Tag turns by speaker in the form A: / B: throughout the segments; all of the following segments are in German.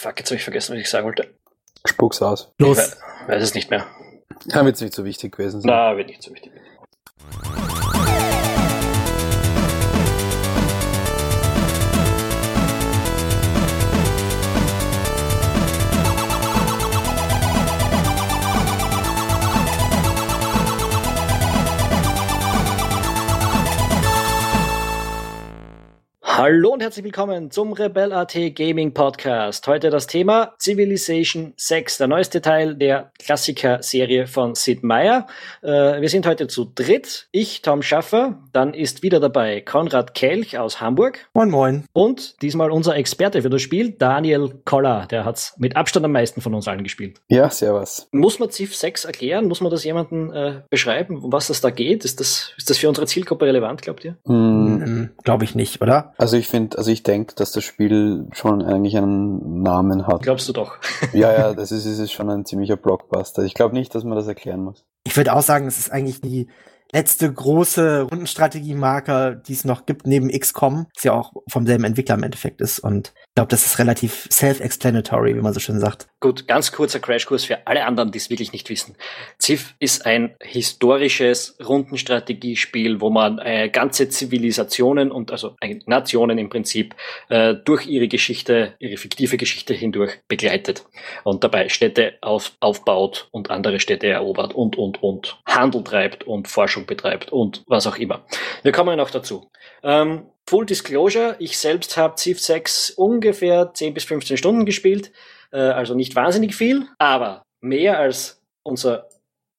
A: Fuck, jetzt habe ich vergessen, was ich sagen wollte.
B: Spuck's aus.
A: Ich
C: Los.
A: we- weiß es nicht mehr.
B: Kann jetzt nicht so wichtig gewesen sein.
A: Na, wird nicht so wichtig. Hallo und herzlich willkommen zum Rebel.at Gaming Podcast. Heute das Thema Civilization 6, der neueste Teil der Klassiker-Serie von Sid Meier. Äh, wir sind heute zu dritt. Ich, Tom Schaffer, dann ist wieder dabei Konrad Kelch aus Hamburg
C: Moin, moin.
A: und diesmal unser Experte für das Spiel, Daniel Koller. Der hat mit Abstand am meisten von uns allen gespielt.
B: Ja, servus.
A: Muss man Civ 6 erklären? Muss man das jemandem äh, beschreiben, um was es da geht? Ist das, ist das für unsere Zielgruppe relevant, glaubt ihr?
B: Hm,
C: Hm, Glaube ich nicht, oder?
B: Also ich finde, also ich denke, dass das Spiel schon eigentlich einen Namen hat.
A: Glaubst du doch?
B: Ja, ja, das ist, ist schon ein ziemlicher Blockbuster. Ich glaube nicht, dass man das erklären muss.
C: Ich würde auch sagen, es ist eigentlich die letzte große Rundenstrategie-Marke, die es noch gibt, neben XCOM, das ja auch vom selben Entwickler im Endeffekt ist. Und ich glaube, das ist relativ self-explanatory, wie man so schön sagt.
A: Gut, ganz kurzer Crashkurs für alle anderen, die es wirklich nicht wissen. Civ ist ein historisches Rundenstrategiespiel, wo man äh, ganze Zivilisationen und also äh, Nationen im Prinzip äh, durch ihre Geschichte, ihre fiktive Geschichte hindurch begleitet und dabei Städte auf, aufbaut und andere Städte erobert und und und Handel treibt und Forschung betreibt und was auch immer. Wir kommen noch dazu. Ähm, Full Disclosure, ich selbst habe Civ 6 ungefähr 10 bis 15 Stunden gespielt, äh, also nicht wahnsinnig viel, aber mehr als unser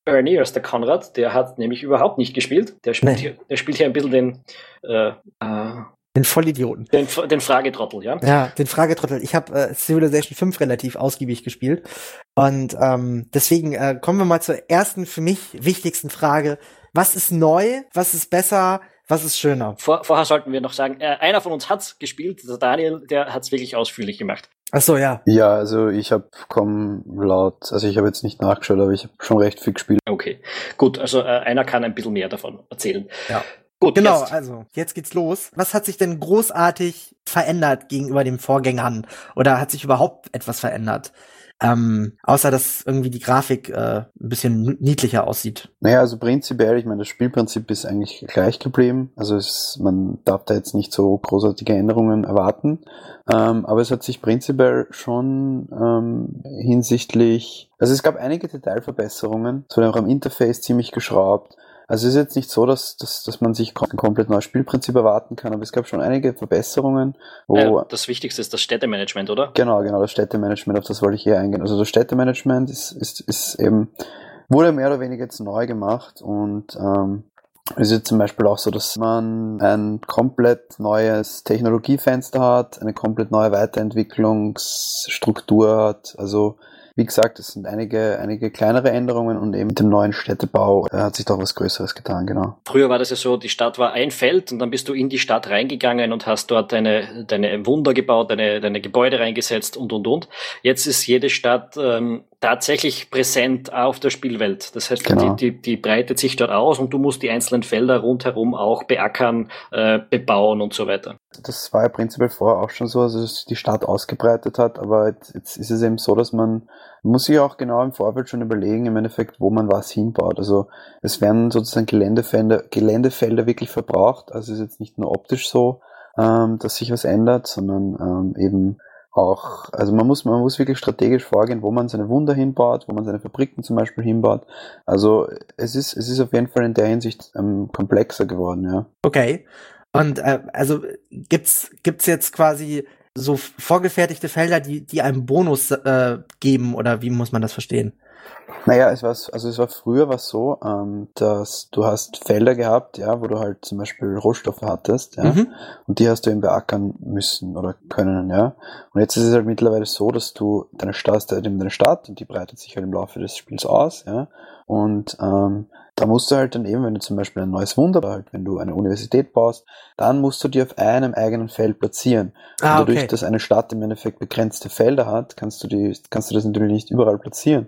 A: Ernie, als der Konrad, der hat nämlich überhaupt nicht gespielt. Der spielt,
C: Nee.
A: hier, der spielt hier ein bisschen den, äh, äh,
C: Den Vollidioten.
A: den, den Fragetrottel, ja?
C: Ja, den Fragetrottel. Ich habe äh, Civilization 5 relativ ausgiebig gespielt. Und ähm, deswegen äh, kommen wir mal zur ersten für mich wichtigsten Frage. Was ist neu? Was ist besser? Was ist schöner?
A: Vor, vorher sollten wir noch sagen, äh, einer von uns hat's gespielt, der Daniel, der hat's wirklich ausführlich gemacht.
C: Ach so, ja.
B: Ja, also ich habe komm laut, also ich habe jetzt nicht nachgeschaut, aber ich habe schon recht viel gespielt.
A: Okay, gut, also äh, einer kann ein bisschen mehr davon erzählen.
C: Ja.
A: Gut,
C: Genau,
A: jetzt.
C: also jetzt geht's los. Was hat sich denn großartig verändert gegenüber den Vorgängern? Oder hat sich überhaupt etwas verändert? Ähm, außer dass irgendwie die Grafik äh, ein bisschen niedlicher aussieht.
B: Naja, also prinzipiell, ich meine, das Spielprinzip ist eigentlich gleich geblieben. Also es, man darf da jetzt nicht so großartige Änderungen erwarten. Ähm, aber es hat sich prinzipiell schon ähm, hinsichtlich, also es gab einige Detailverbesserungen. Es wurde auch am Interface ziemlich geschraubt. Also es ist jetzt nicht so, dass, dass, dass man sich ein komplett neues Spielprinzip erwarten kann, aber es gab schon einige Verbesserungen,
A: Äh, das Wichtigste ist das Städtemanagement, oder?
B: Genau, genau, das Städtemanagement, auf das wollte ich hier eingehen. Also das Städtemanagement ist, ist, ist eben, wurde mehr oder weniger jetzt neu gemacht und ähm, es ist jetzt zum Beispiel auch so, dass man ein komplett neues Technologiefenster hat, eine komplett neue Weiterentwicklungsstruktur hat. Also wie gesagt, es sind einige, einige kleinere Änderungen und eben mit dem neuen Städtebau äh, hat sich doch was Größeres getan, genau.
A: Früher war das ja so, die Stadt war ein Feld und dann bist du in die Stadt reingegangen und hast dort deine, deine Wunder gebaut, deine, deine Gebäude reingesetzt und und und. Jetzt ist jede Stadt ähm, tatsächlich präsent auf der Spielwelt. Das heißt,
B: Genau.
A: die, die, die breitet sich dort aus und du musst die einzelnen Felder rundherum auch beackern, äh, bebauen und so weiter.
B: Das war ja prinzipiell vorher auch schon so, also dass sich die Stadt ausgebreitet hat, aber jetzt, jetzt ist es eben so, dass man man muss sich auch genau im Vorfeld schon überlegen, im Endeffekt, wo man was hinbaut. Also es werden sozusagen Geländefelder, Geländefelder wirklich verbraucht. Also es ist jetzt nicht nur optisch so, ähm, dass sich was ändert, sondern ähm, eben auch, also man muss, man muss wirklich strategisch vorgehen, wo man seine Wunder hinbaut, wo man seine Fabriken zum Beispiel hinbaut. Also es ist, es ist auf jeden Fall in der Hinsicht ähm, komplexer geworden, ja.
C: Okay. Und äh, also gibt's gibt's jetzt quasi so vorgefertigte Felder, die die einem Bonus äh, geben oder wie muss man das verstehen?
B: Naja, es war, also es war früher was so, ähm, dass du hast Felder gehabt, ja, wo du halt zum Beispiel Rohstoffe hattest, ja,
C: Mhm.
B: und die hast du eben beackern müssen oder können, ja. Und jetzt ist es halt mittlerweile so, dass du deine Stadt, eben deine Stadt und die breitet sich halt im Laufe des Spiels aus, ja. Und ähm, da musst du halt dann eben, wenn du zum Beispiel ein neues Wunder, halt wenn du eine Universität baust, dann musst du die auf einem eigenen Feld platzieren.
C: Ah,
B: dadurch,
C: okay.
B: dass eine Stadt im Endeffekt begrenzte Felder hat, kannst du die, kannst du das natürlich nicht überall platzieren.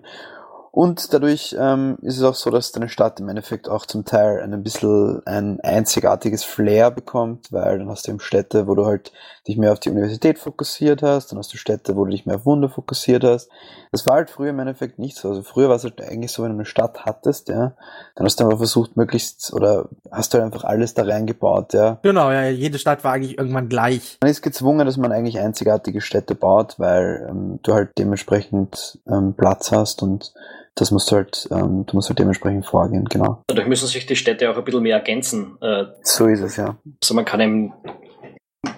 B: Und dadurch ähm, ist es auch so, dass deine Stadt im Endeffekt auch zum Teil ein bisschen ein einzigartiges Flair bekommt, weil dann hast du eben Städte, wo du halt dich mehr auf die Universität fokussiert hast, dann hast du Städte, wo du dich mehr auf Wunder fokussiert hast. Das war halt früher im Endeffekt nicht so. Also früher war es halt eigentlich so, wenn du eine Stadt hattest, ja, dann hast du einfach versucht, möglichst, oder hast du halt einfach alles da reingebaut, ja.
C: Genau, ja, jede Stadt war eigentlich irgendwann gleich.
B: Man ist gezwungen, dass man eigentlich einzigartige Städte baut, weil ähm, du halt dementsprechend ähm, Platz hast und das musst du halt, ähm, du musst halt dementsprechend vorgehen, genau.
A: Dadurch müssen sich die Städte auch ein bisschen mehr ergänzen. Äh,
B: so ist es, ja.
A: Also man kann eben,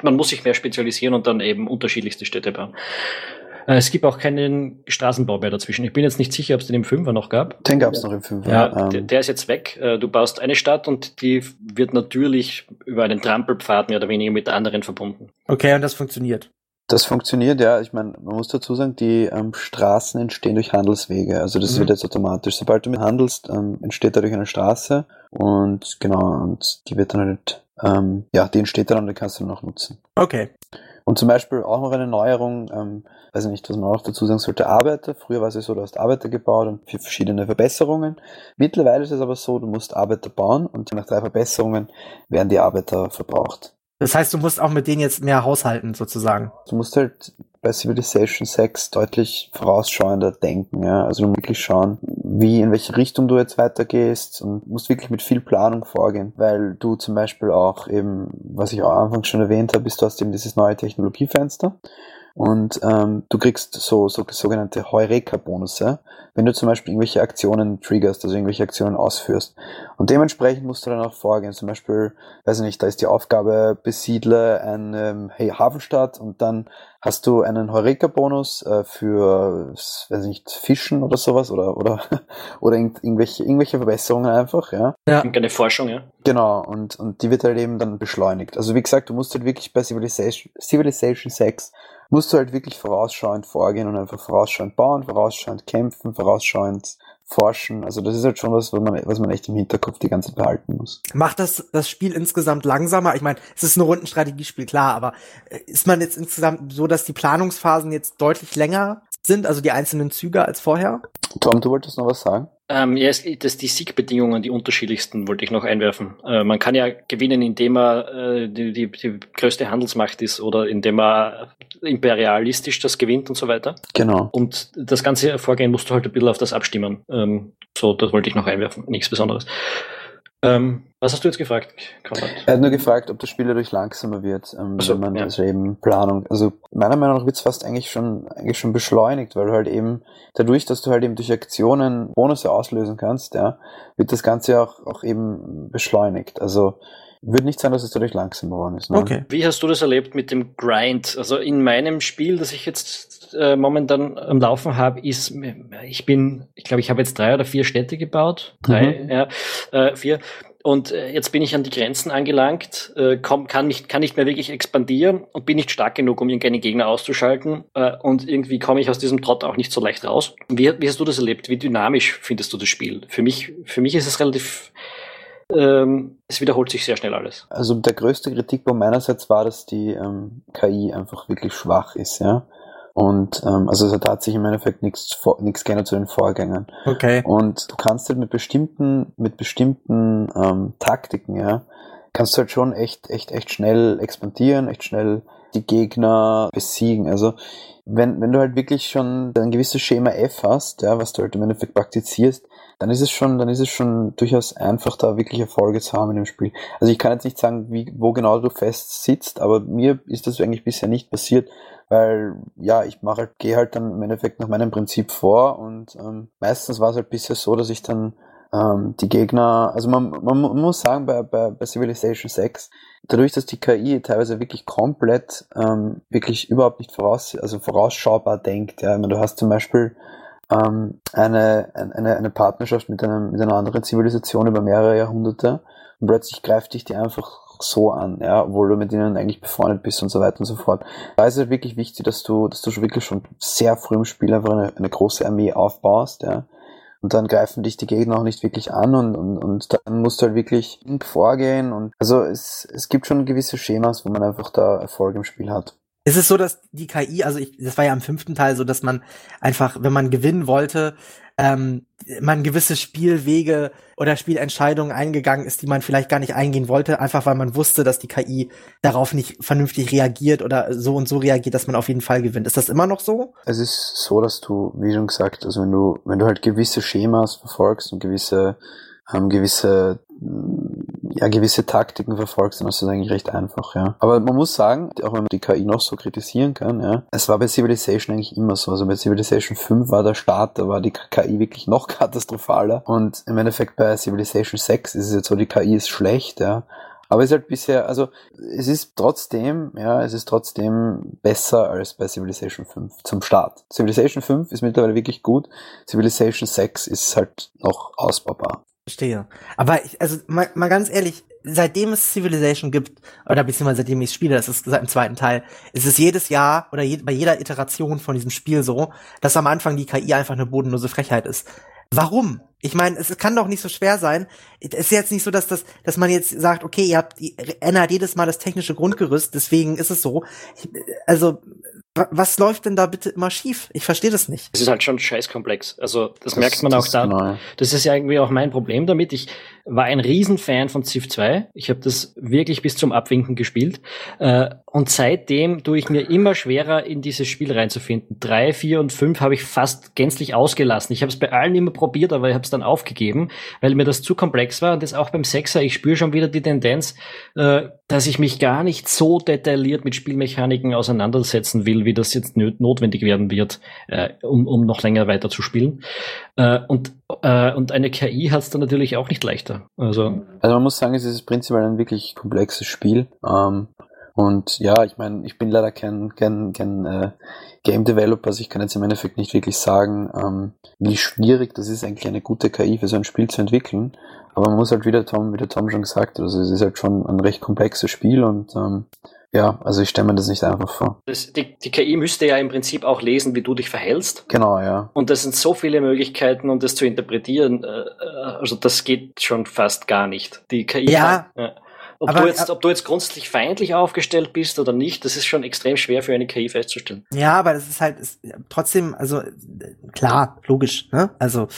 A: man muss sich mehr spezialisieren und dann eben unterschiedlichste Städte bauen. Äh, es gibt auch keinen Straßenbau mehr dazwischen. Ich bin jetzt nicht sicher, ob es den im Fünfer noch gab.
B: Den gab es noch im Fünfer.
A: Ja, ähm. der, der, ist jetzt weg. Äh, du baust eine Stadt und die wird natürlich über einen Trampelpfad mehr oder weniger mit der anderen verbunden.
C: Okay, und das funktioniert.
B: Das funktioniert, ja. Ich meine, man muss dazu sagen, die ähm, Straßen entstehen durch Handelswege. Also das mhm. wird jetzt automatisch. Sobald du mit handelst, ähm, entsteht dadurch eine Straße und genau, und die wird dann halt, ähm, ja, die entsteht dann und die kannst du dann auch nutzen.
C: Okay.
B: Und zum Beispiel auch noch eine Neuerung, ähm, weiß ich nicht, was man auch dazu sagen sollte, Arbeiter. Früher war es ja so, du hast Arbeiter gebaut und für verschiedene Verbesserungen. Mittlerweile ist es aber so, du musst Arbeiter bauen und nach drei Verbesserungen werden die Arbeiter verbraucht.
C: Das heißt, du musst auch mit denen jetzt mehr haushalten, sozusagen.
B: Du musst halt bei Civilization 6 deutlich vorausschauender denken, ja. Also du musst wirklich schauen, wie, in welche Richtung du jetzt weitergehst und musst wirklich mit viel Planung vorgehen, weil du zum Beispiel auch eben, was ich auch anfangs schon erwähnt habe, ist, du hast eben dieses neue Technologiefenster und ähm, du kriegst so, so sogenannte Heureka-Bonusse, wenn du zum Beispiel irgendwelche Aktionen triggerst, also irgendwelche Aktionen ausführst. Und dementsprechend musst du dann auch vorgehen. Zum Beispiel, weiß ich nicht, da ist die Aufgabe, besiedle eine ähm, hey, Hafenstadt und dann hast du einen Heureka-Bonus äh, für, weiß ich nicht, Fischen oder sowas oder oder oder irgendwelche irgendwelche Verbesserungen einfach, ja.
A: Ja. Eine Forschung, ja.
B: Genau, und und die wird halt eben dann beschleunigt. Also wie gesagt, du musst halt wirklich bei Civilization, Civilization 6 musst du halt wirklich vorausschauend vorgehen und einfach vorausschauend bauen, vorausschauend kämpfen, vorausschauend forschen. Also das ist halt schon was, was man, was man echt im Hinterkopf die ganze Zeit behalten muss.
C: Macht das das Spiel insgesamt langsamer? Ich meine, es ist ein Rundenstrategiespiel, klar, aber äh, ist man jetzt insgesamt so, dass die Planungsphasen jetzt deutlich länger sind, also die einzelnen Züge als vorher?
B: Tom, du wolltest noch was sagen?
A: Ähm, ja, das, die Siegbedingungen, die unterschiedlichsten, wollte ich noch einwerfen. Äh, man kann ja gewinnen, indem man äh, die, die, die größte Handelsmacht ist oder indem man imperialistisch das gewinnt und so weiter.
B: Genau.
A: Und das ganze Vorgehen musst du halt ein bisschen auf das abstimmen. Ähm, so, das wollte ich noch einwerfen. Nichts Besonderes. Ähm, was hast du jetzt gefragt,
B: Konrad? Er hat nur gefragt, ob das Spiel dadurch langsamer wird, ähm, also, wenn man ja. also eben Planung. Also meiner Meinung nach wird es fast eigentlich schon eigentlich schon beschleunigt, weil du halt eben dadurch, dass du halt eben durch Aktionen Bonusse auslösen kannst, ja, wird das Ganze auch auch eben beschleunigt. Also würde nicht sein, dass es dadurch langsam geworden ist.
A: Ne? Okay. Wie hast du das erlebt mit dem Grind? Also in meinem Spiel, das ich jetzt äh, momentan am Laufen habe, ist, ich bin, ich glaube, ich habe jetzt drei oder vier Städte gebaut. Drei, mhm. ja, äh, vier. Und äh, jetzt bin ich an die Grenzen angelangt, äh, komm, kann, nicht, kann nicht mehr wirklich expandieren und bin nicht stark genug, um irgendeinen Gegner auszuschalten. Äh, und irgendwie komme ich aus diesem Trott auch nicht so leicht raus. Wie, wie hast du das erlebt? Wie dynamisch findest du das Spiel? Für mich, für mich ist es relativ ähm, es wiederholt sich sehr schnell alles.
B: Also der größte Kritikpunkt meinerseits war, dass die ähm, KI einfach wirklich schwach ist, ja. Und ähm, also da hat sich im Endeffekt nichts nichts geändert zu den Vorgängern.
C: Okay.
B: Und du kannst halt mit bestimmten mit bestimmten ähm, Taktiken, ja, kannst du halt schon echt echt echt schnell expandieren, echt schnell die Gegner besiegen. Also wenn wenn du halt wirklich schon ein gewisses Schema F hast, ja, was du halt im Endeffekt praktizierst, dann ist es schon, dann ist es schon durchaus einfach, da wirklich Erfolge zu haben in dem Spiel. Also ich kann jetzt nicht sagen, wie, wo genau du fest sitzt, aber mir ist das eigentlich bisher nicht passiert, weil ja, ich mache halt, gehe halt dann im Endeffekt nach meinem Prinzip vor und ähm, meistens war es halt bisher so, dass ich dann ähm, die Gegner, also man, man, muss sagen, bei, bei, bei Civilization 6, dadurch, dass die KI teilweise wirklich komplett ähm, wirklich überhaupt nicht voraus, also vorausschaubar denkt, ja, meine, du hast zum Beispiel ähm, eine, eine, eine Partnerschaft mit, einem, mit einer anderen Zivilisation über mehrere Jahrhunderte und plötzlich greift dich die einfach so an, ja, obwohl du mit ihnen eigentlich befreundet bist und so weiter und so fort. Da ist es wirklich wichtig, dass du, dass du schon wirklich schon sehr früh im Spiel einfach eine, eine große Armee aufbaust, ja. Und dann greifen dich die Gegner auch nicht wirklich an und, und, und dann musst du halt wirklich vorgehen und also es, es gibt schon gewisse Schemas, wo man einfach da Erfolg im Spiel hat.
C: Es ist so, dass die KI, also ich, das war ja im fünften Teil so, dass man einfach, wenn man gewinnen wollte, ähm, man gewisse Spielwege oder Spielentscheidungen eingegangen ist, die man vielleicht gar nicht eingehen wollte, einfach weil man wusste, dass die KI darauf nicht vernünftig reagiert oder so und so reagiert, dass man auf jeden Fall gewinnt. Ist das immer noch so?
B: Es ist so, dass du, wie schon gesagt, also wenn du, wenn du halt gewisse Schemas verfolgst und gewisse ähm, gewisse ja, gewisse Taktiken verfolgst, dann ist das eigentlich recht einfach, ja. Aber man muss sagen, auch wenn man die KI noch so kritisieren kann, ja, es war bei Civilization eigentlich immer so. Also bei Civilization 5 war der Start, da war die KI wirklich noch katastrophaler. Und im Endeffekt bei Civilization 6 ist es jetzt so, die KI ist schlecht, ja. Aber es ist halt bisher, also es ist trotzdem, ja, es ist trotzdem besser als bei Civilization 5 zum Start. Civilization 5 ist mittlerweile wirklich gut. Civilization 6 ist halt noch ausbaubar.
C: Verstehe. Aber ich, also mal, mal ganz ehrlich, seitdem es Civilization gibt, oder beziehungsweise seitdem ich spiele, das ist seit dem zweiten Teil, ist es jedes Jahr oder je, bei jeder Iteration von diesem Spiel so, dass am Anfang die KI einfach eine bodenlose Frechheit ist. Warum? Ich meine, es kann doch nicht so schwer sein. Es ist jetzt nicht so, dass das, dass man jetzt sagt, okay, ihr habt, ihr ändert jedes Mal das technische Grundgerüst, deswegen ist es so. Ich, also was läuft denn da bitte immer schief? Ich verstehe das nicht.
A: Es ist halt schon scheißkomplex. Also das, das merkt man auch da. Genau. Das ist ja irgendwie auch mein Problem damit. Ich war ein Riesenfan von Civ 2. Ich habe das wirklich bis zum Abwinken gespielt. Äh, und seitdem tue ich mir immer schwerer, in dieses Spiel reinzufinden. Drei, vier und fünf habe ich fast gänzlich ausgelassen. Ich habe es bei allen immer probiert, aber ich habe es dann aufgegeben, weil mir das zu komplex war. Und das auch beim Sechser. Ich spüre schon wieder die Tendenz, äh, dass ich mich gar nicht so detailliert mit Spielmechaniken auseinandersetzen will, wie das jetzt notwendig werden wird, äh, um, um noch länger weiter zu spielen. Äh, und, äh, und eine KI hat es dann natürlich auch nicht leichter. Also,
B: also man muss sagen, es ist prinzipiell ein wirklich komplexes Spiel. Ähm, und ja, ich meine, ich bin leider kein, kein, kein äh, Game Developer, also ich kann jetzt im Endeffekt nicht wirklich sagen, ähm, wie schwierig das ist, eigentlich eine gute KI für so ein Spiel zu entwickeln. Aber man muss halt wieder Tom, wie der Tom schon gesagt hat, also es ist halt schon ein recht komplexes Spiel und ähm, ja, also ich stelle mir das nicht einfach vor.
A: Das, die, die KI müsste ja im Prinzip auch lesen, wie du dich verhältst.
B: Genau, ja.
A: Und das sind so viele Möglichkeiten, um das zu interpretieren. Äh, äh, also das geht schon fast gar nicht. Die KI.
C: Ja.
A: Kann, ja. Ob, aber, du jetzt, ob du jetzt grundsätzlich feindlich aufgestellt bist oder nicht, das ist schon extrem schwer für eine KI festzustellen.
C: Ja, aber das ist halt ist, trotzdem, also klar, logisch, ne? Also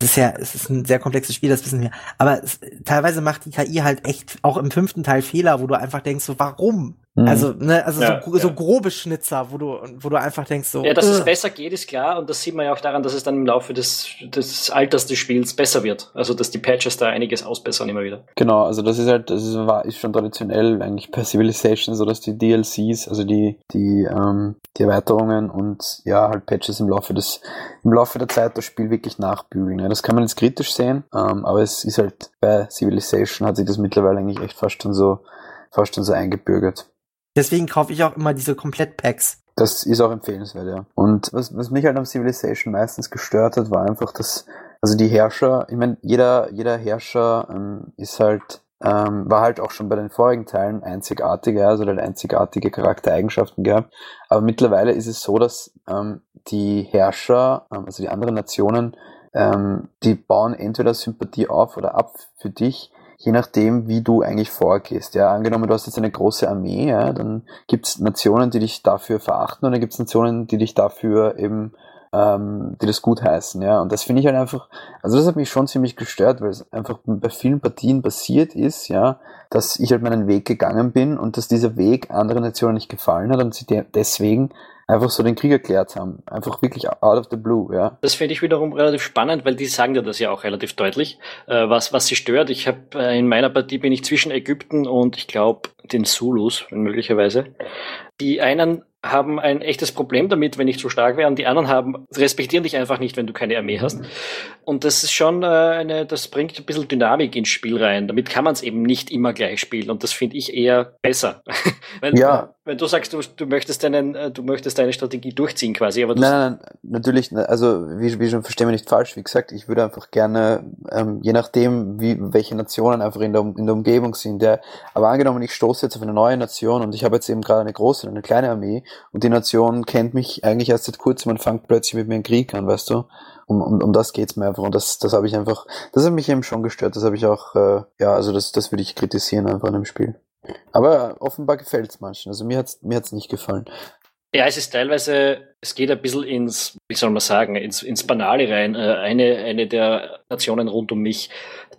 C: das ist ja, es ist ein sehr komplexes Spiel, das wissen wir. Aber es, teilweise macht die KI halt echt auch im fünften Teil Fehler, wo du einfach denkst, so warum? Mhm. Also, ne, also ja, so, so grobe Schnitzer, wo du, wo du einfach denkst, so.
A: Ja, dass uh. es besser geht, ist klar. Und das sieht man ja auch daran, dass es dann im Laufe des, des Alters des Spiels besser wird. Also, dass die Patches da einiges ausbessern immer wieder.
B: Genau, also das ist halt, das ist, war, ist schon traditionell eigentlich per Civilization so, dass die DLCs, also die, die, ähm, die Erweiterungen und ja, halt Patches im Laufe des, im Laufe der Zeit das Spiel wirklich nachbügeln. Ja, das kann man jetzt kritisch sehen, ähm, aber es ist halt bei Civilization hat sich das mittlerweile eigentlich echt fast schon so, fast schon so eingebürgert.
C: Deswegen kaufe ich auch immer diese Komplettpacks.
B: Das ist auch empfehlenswert, ja. Und was, was mich halt am Civilization meistens gestört hat, war einfach, dass, also die Herrscher, ich meine, jeder, jeder Herrscher ähm, ist halt, ähm, war halt auch schon bei den vorigen Teilen einzigartiger, also hat einzigartige Charaktereigenschaften gehabt. Aber mittlerweile ist es so, dass ähm, die Herrscher, ähm, also die anderen Nationen, ähm, die bauen entweder Sympathie auf oder ab für dich, je nachdem, wie du eigentlich vorgehst. Ja, angenommen, du hast jetzt eine große Armee, ja, dann gibt's Nationen, die dich dafür verachten und dann gibt's Nationen, die dich dafür eben ähm, die das gut heißen, ja. Und das finde ich halt einfach, also das hat mich schon ziemlich gestört, weil es einfach bei vielen Partien passiert ist, ja, dass ich halt meinen Weg gegangen bin und dass dieser Weg anderen Nationen nicht gefallen hat und sie deswegen einfach so den Krieg erklärt haben. Einfach wirklich out of the blue, ja.
A: Das finde ich wiederum relativ spannend, weil die sagen dir das ja auch relativ deutlich, äh, was, was sie stört. Ich habe äh, in meiner Partie bin ich zwischen Ägypten und ich glaube den Zulus, möglicherweise. Die einen haben ein echtes Problem damit, wenn ich zu stark wäre, und die anderen haben, respektieren dich einfach nicht, wenn du keine Armee hast. Und das ist schon äh, eine, das bringt ein bisschen Dynamik ins Spiel rein. Damit kann man es eben nicht immer gleich spielen und das finde ich eher besser. wenn, ja. wenn du sagst, du, du möchtest deinen, äh, du möchtest deine Strategie durchziehen quasi, aber
B: nein, nein, nein, natürlich, also wie, wie schon verstehen wir nicht falsch, wie gesagt, ich würde einfach gerne, ähm, je nachdem, wie welche Nationen einfach in der, in der Umgebung sind, der, aber angenommen, ich stoße jetzt auf eine neue Nation und ich habe jetzt eben gerade eine große und eine kleine Armee und die Nation kennt mich eigentlich erst seit kurzem und fängt plötzlich mit mir einen Krieg an, weißt du? Um, um, um das geht's mir einfach. Und das, das habe ich einfach, das hat mich eben schon gestört. Das habe ich auch, äh, ja, also das, das würde ich kritisieren einfach in dem Spiel. Aber offenbar gefällt's manchen. Also mir hat's, mir hat's nicht gefallen.
A: Ja, es ist teilweise, es geht ein bisschen ins, wie soll man sagen, ins, ins Banale rein. Äh, eine, eine der Nationen rund um mich,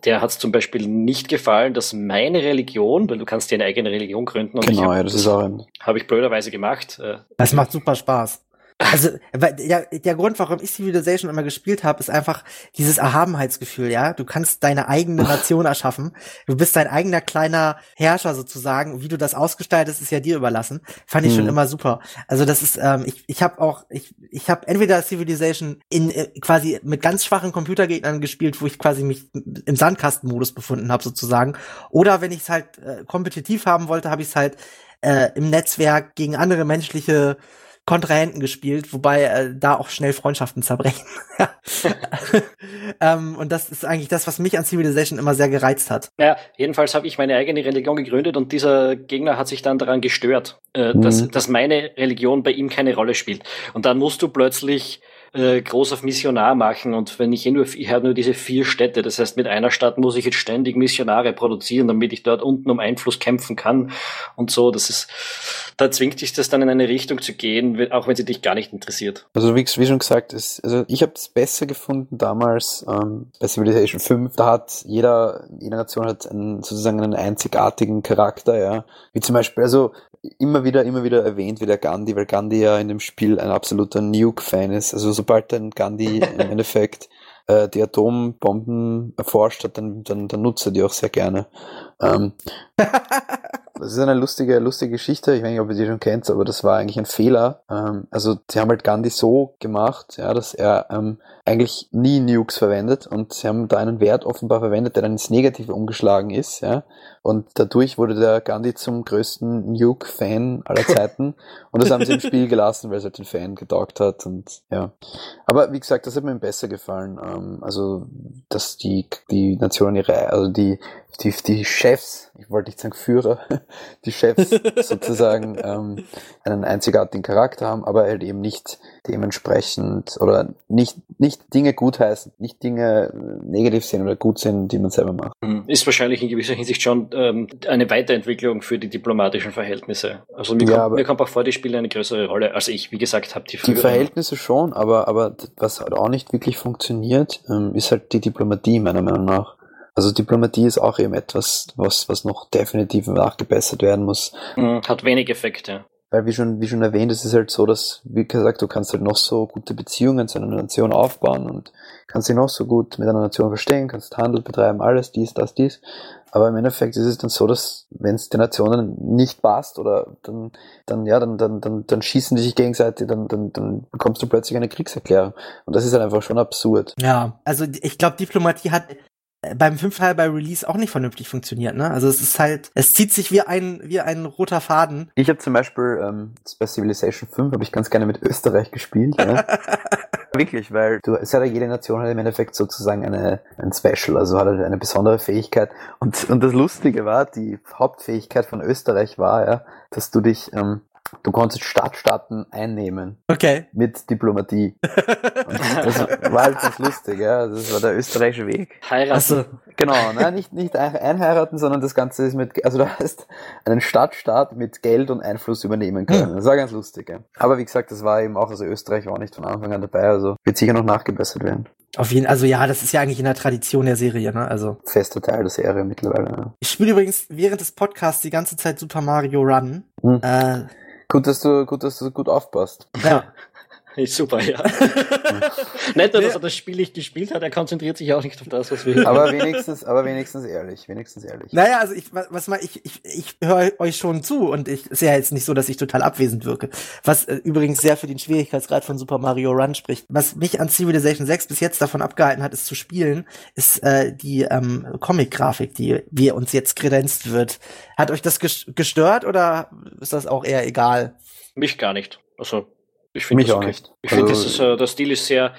A: der hat es zum Beispiel nicht gefallen, dass meine Religion, weil du kannst dir eine eigene Religion gründen. Und
B: genau,
A: hab,
B: ja, das ist auch ein.
A: Habe ich blöderweise gemacht. Äh,
C: Das macht super Spaß. Also, weil der, der Grund, warum ich Civilization immer gespielt habe, ist einfach dieses Erhabenheitsgefühl, ja. Du kannst deine eigene Nation erschaffen. Du bist dein eigener kleiner Herrscher sozusagen. Wie du das ausgestaltest, ist ja dir überlassen. Fand ich schon
B: Mhm.
C: immer super. Also das ist, ähm, ich, ich habe auch, ich, ich habe entweder Civilization in äh, quasi mit ganz schwachen Computergegnern gespielt, wo ich quasi mich im Sandkastenmodus befunden habe sozusagen. Oder wenn ich es halt äh, kompetitiv haben wollte, habe ich es halt äh, im Netzwerk gegen andere menschliche Kontrahenten gespielt, wobei äh, da auch schnell Freundschaften zerbrechen. Ähm, und das ist eigentlich das, was mich an Civilization immer sehr gereizt hat.
A: Naja, jedenfalls habe ich meine eigene Religion gegründet und dieser Gegner hat sich dann daran gestört, äh, dass,
B: Mhm.
A: dass meine Religion bei ihm keine Rolle spielt. Und dann musst du plötzlich äh, groß auf Missionar machen und wenn ich eh nur, ich nur diese vier Städte, das heißt mit einer Stadt muss ich jetzt ständig Missionare produzieren, damit ich dort unten um Einfluss kämpfen kann und so, das ist, da zwingt dich das dann in eine Richtung zu gehen, auch wenn sie dich gar nicht interessiert.
B: Also wie, wie schon gesagt, es, also ich habe es besser gefunden damals ähm, bei Civilization 5. Da hat jeder, jede Nation hat einen, sozusagen einen einzigartigen Charakter, ja. Wie zum Beispiel, also immer wieder, immer wieder erwähnt wie der Gandhi, weil Gandhi ja in dem Spiel ein absoluter Nuke-Fan ist. Also sobald ein Gandhi im Endeffekt äh, die Atombomben erforscht hat, dann, dann, dann nutzt er die auch sehr gerne. Ähm, das ist eine lustige, lustige Geschichte. Ich weiß nicht, ob ihr die schon kennt, aber das war eigentlich ein Fehler. Ähm, also, sie haben halt Gandhi so gemacht, ja, dass er ähm, eigentlich nie Nukes verwendet und sie haben da einen Wert offenbar verwendet, der dann ins Negative umgeschlagen ist, ja. Und dadurch wurde der Gandhi zum größten Nuke-Fan aller Zeiten. Und das haben sie im Spiel gelassen, weil es halt den Fan getaugt hat und ja. Aber wie gesagt, das hat mir besser gefallen. Ähm, also, dass die, die Nationen ihre, also die, die, die Chefs, ich wollte nicht sagen Führer, die Chefs sozusagen ähm, einen einzigartigen Charakter haben, aber halt eben nicht dementsprechend oder nicht, nicht Dinge gutheißen, nicht Dinge negativ sehen oder gut sehen, die man selber macht.
A: Mhm. Ist wahrscheinlich in gewisser Hinsicht schon ähm, eine Weiterentwicklung für die diplomatischen Verhältnisse. Also mir,
B: Ja,
A: kommt,
B: aber-
A: mir kommt auch vor, die spielen eine größere Rolle. als ich, wie gesagt, habe die
B: Die Verhältnisse schon, aber, aber was halt auch nicht wirklich funktioniert, ähm, ist halt die Diplomatie, meiner Meinung nach. Also Diplomatie ist auch eben etwas, was, was noch definitiv nachgebessert werden muss.
A: Mhm, hat wenig Effekte.
B: Weil wie schon, wie schon erwähnt, es ist halt so, dass, wie gesagt, du kannst halt noch so gute Beziehungen zu einer Nation aufbauen und kannst sie noch so gut mit einer Nation verstehen, kannst Handel betreiben, alles, dies, das, dies. Aber im Endeffekt ist es dann so, dass wenn es den Nationen nicht passt oder dann, dann, ja, dann, dann, dann, dann schießen die sich gegenseitig, dann, dann, dann bekommst du plötzlich eine Kriegserklärung. Und das ist halt einfach schon absurd.
C: Ja, also ich glaube, Diplomatie hat äh, beim fünften Teil bei Release auch nicht vernünftig funktioniert, ne? Also es ist halt, es zieht sich wie ein, wie ein roter Faden.
B: Ich habe zum Beispiel ähm, bei Civilization 5 habe ich ganz gerne mit Österreich gespielt. Ja. Wirklich, weil du, es hat ja jede Nation hat im Endeffekt sozusagen eine, ein Special, also hat halt eine besondere Fähigkeit. Und, und das Lustige war, die Hauptfähigkeit von Österreich war ja, dass du dich, ähm, du konntest Stadtstaaten einnehmen
C: Okay.
B: mit Diplomatie. Und das war halt ganz lustig, ja. Also Das war der österreichische Weg.
A: Heiraten.
C: Achso.
B: Genau, nein, nicht, nicht ein- einheiraten, sondern das Ganze ist mit, also du hast einen Stadtstaat mit Geld und Einfluss übernehmen können. Das war ganz lustig, ja. Aber wie gesagt, das war eben auch, also Österreich war auch nicht von Anfang an dabei, also wird sicher noch nachgebessert werden.
C: Auf jeden also ja, das ist ja eigentlich in der Tradition der Serie, ne? Also.
B: Fester Teil der Serie mittlerweile, ja.
C: Ich spiele übrigens während des Podcasts die ganze Zeit Super Mario Run.
B: Hm.
C: Äh,
B: Gut, dass du, gut, dass du gut aufpasst.
C: ja.
A: Ist super, ja. nicht nur, dass er das Spiel nicht gespielt hat, er konzentriert sich auch nicht auf das, was wir
B: Aber wenigstens, aber wenigstens ehrlich, wenigstens ehrlich.
C: Naja, also ich, was was mal, ich, ich, ich höre euch schon zu und ich ist ja jetzt nicht so, dass ich total abwesend wirke. Was äh, übrigens sehr für den Schwierigkeitsgrad von Super Mario Run spricht. Was mich an Civilization 6 bis jetzt davon abgehalten hat, es zu spielen, ist äh, die ähm, Comic-Grafik, die wie uns jetzt kredenzt wird. Hat euch das ges- gestört oder ist das auch eher egal?
A: Mich gar nicht. Also, ich finde das
B: auch
A: okay.
B: nicht.
A: Ich finde,
B: Also-
A: das ist, äh, der Stil ist sehr,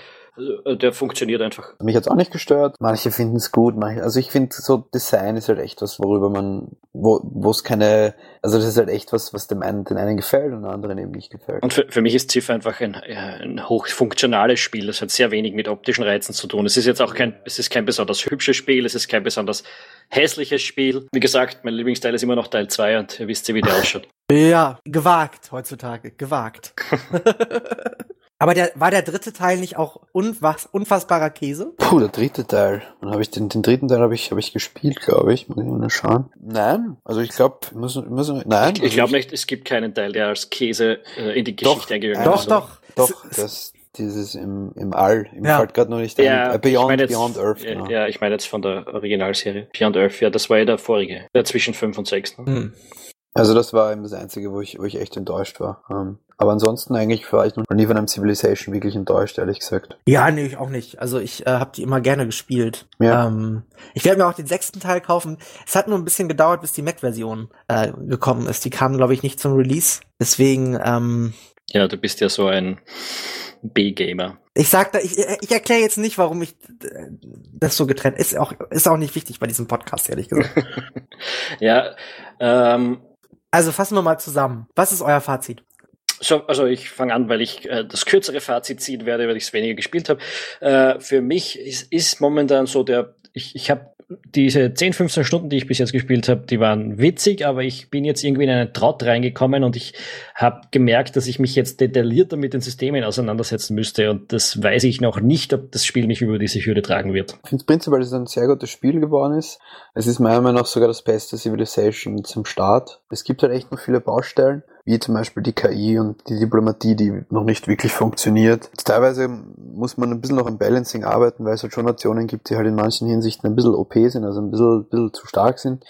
A: äh, der funktioniert einfach.
B: Mich hat's auch nicht gestört. Manche finden es gut. Manche, also ich finde, so Design ist halt echt was, worüber man, wo es keine, also das ist halt echt was, was dem einen, den einen gefällt und den anderen eben nicht gefällt.
A: Und für, für mich ist Civ einfach ein, äh, ein hochfunktionales Spiel. Das hat sehr wenig mit optischen Reizen zu tun. Es ist jetzt auch kein, es ist kein besonders hübsches Spiel, es ist kein besonders hässliches Spiel. Wie gesagt, mein Lieblingsteil ist immer noch Teil 2 und ihr wisst ja, wie der ausschaut.
C: Ja, gewagt heutzutage, gewagt. Aber der, war der dritte Teil nicht auch unfass, unfassbarer Käse?
B: Puh, der dritte Teil. Dann habe ich den, den dritten Teil habe ich, hab ich gespielt, glaube ich. Muss ich mal schauen. Nein, also ich glaube, muss, muss, nein.
A: Ich, ich glaube nicht, es gibt keinen Teil, der als Käse äh, in die Geschichte eingegangen
C: ist. Doch, doch.
B: Doch, das, dieses im, im All. Im
C: Ja.
B: fällt gerade noch nicht
A: Ja,
B: ein. Äh, Beyond,
A: ich meine jetzt,
B: Beyond Earth.
A: ja,
B: genau.
A: ja, ich meine jetzt von der Originalserie. Beyond Earth, ja, das war ja der vorige. Der zwischen 5 und 6. Ne?
C: Hm.
B: Also das war eben das Einzige, wo ich, wo ich echt enttäuscht war. Ähm, aber ansonsten eigentlich war ich noch nie von einem Civilization wirklich enttäuscht, ehrlich gesagt.
C: Ja, nee, ich auch nicht. Also ich äh, habe die immer gerne gespielt.
B: Ja.
C: Ähm, ich werde mir auch den sechsten Teil kaufen. Es hat nur ein bisschen gedauert, bis die Mac-Version äh, gekommen ist. Die kam, glaube ich, nicht zum Release. Deswegen, ähm,
A: Ja, du bist ja so ein B-Gamer.
C: ich sag da, ich, ich erkläre jetzt nicht, warum ich äh, das so getrennt ist. Auch ist auch nicht wichtig bei diesem Podcast, ehrlich gesagt.
A: ja, ähm,
C: Also fassen wir mal zusammen. Was ist euer Fazit?
A: So, also ich fange an, weil ich äh, das kürzere Fazit ziehen werde, weil ich es weniger gespielt habe. Äh, für mich ist, ist momentan so der, ich, ich habe diese 10, 15 Stunden, die ich bis jetzt gespielt habe, die waren witzig, aber ich bin jetzt irgendwie in einen Trott reingekommen und ich habe gemerkt, dass ich mich jetzt detaillierter mit den Systemen auseinandersetzen müsste und das weiß ich noch nicht, ob das Spiel mich über diese Hürde tragen wird.
B: Ich finde prinzipiell, dass es ein sehr gutes Spiel geworden ist. Es ist meiner Meinung nach sogar das beste Civilization zum Start. Es gibt halt echt noch viele Baustellen, wie zum Beispiel die KI und die Diplomatie, die noch nicht wirklich funktioniert. Teilweise muss man ein bisschen noch am Balancing arbeiten, weil es halt schon Nationen gibt, die halt in manchen Hinsichten ein bisschen OP sind, also ein bisschen, bisschen zu stark sind.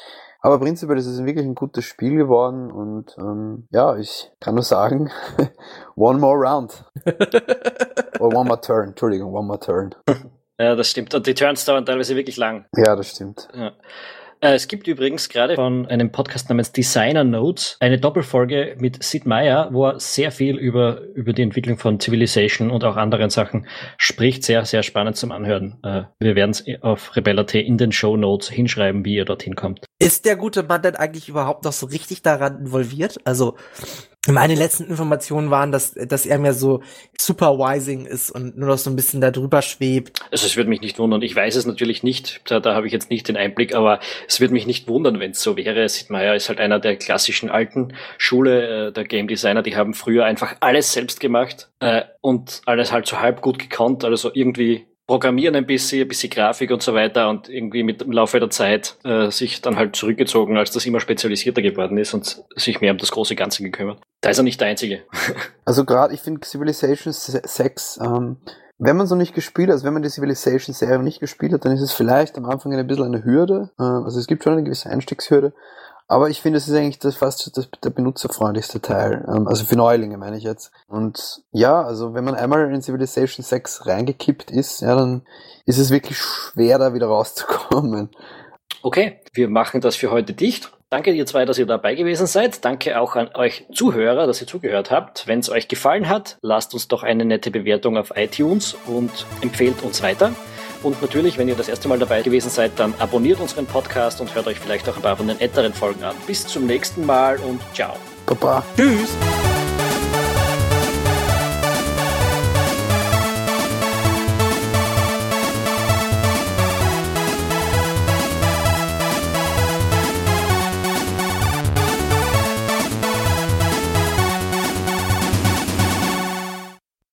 B: Aber prinzipiell ist es wirklich ein gutes Spiel geworden und ähm, ja, ich kann nur sagen, one more round. Or one more turn, Entschuldigung, one more turn.
A: Ja, das stimmt. Und die Turns dauern teilweise wirklich lang.
B: Ja, das stimmt.
A: Ja. Äh, Es gibt übrigens gerade von einem Podcast namens Designer Notes eine Doppelfolge mit Sid Meier, wo er sehr viel über, über die Entwicklung von Civilization und auch anderen Sachen spricht. Sehr, sehr spannend zum Anhören. Äh, Wir werden es auf Rebella.t in den Show Notes hinschreiben, wie ihr dorthin kommt.
C: Ist der gute Mann denn eigentlich überhaupt noch so richtig daran involviert? Also, meine letzten Informationen waren, dass, dass er mehr so supervising ist und nur noch so ein bisschen da drüber schwebt.
A: Also es würde mich nicht wundern. Ich weiß es natürlich nicht. Da, da habe ich jetzt nicht den Einblick, aber es würde mich nicht wundern, wenn es so wäre. Sid Meier ist halt einer der klassischen alten Schule äh, der Game Designer. Die haben früher einfach alles selbst gemacht äh, und alles halt so halb gut gekonnt. Also irgendwie programmieren ein bisschen, ein bisschen Grafik und so weiter und irgendwie mit dem Laufe der Zeit äh, sich dann halt zurückgezogen, als das immer spezialisierter geworden ist und sich mehr um das große Ganze gekümmert. Da ist er nicht der Einzige.
B: Also gerade, ich finde Civilization 6, ähm, wenn man so nicht gespielt hat, also wenn man die Civilization-Serie nicht gespielt hat, dann ist es vielleicht am Anfang ein bisschen eine Hürde. Äh, also es gibt schon eine gewisse Einstiegshürde. Aber ich finde, es ist eigentlich das fast das, der benutzerfreundlichste Teil. Ähm, also für Neulinge meine ich jetzt. Und ja, also wenn man einmal in Civilization 6 reingekippt ist, ja, dann ist es wirklich schwer, da wieder rauszukommen.
A: Okay, wir machen das für heute dicht. Danke ihr zwei, dass ihr dabei gewesen seid. Danke auch an euch Zuhörer, dass ihr zugehört habt. Wenn es euch gefallen hat, lasst uns doch eine nette Bewertung auf iTunes und empfehlt uns weiter. Und natürlich, wenn ihr das erste Mal dabei gewesen seid, dann abonniert unseren Podcast und hört euch vielleicht auch ein paar von den älteren Folgen an. Bis zum nächsten Mal und ciao.
B: Baba.
C: Tschüss!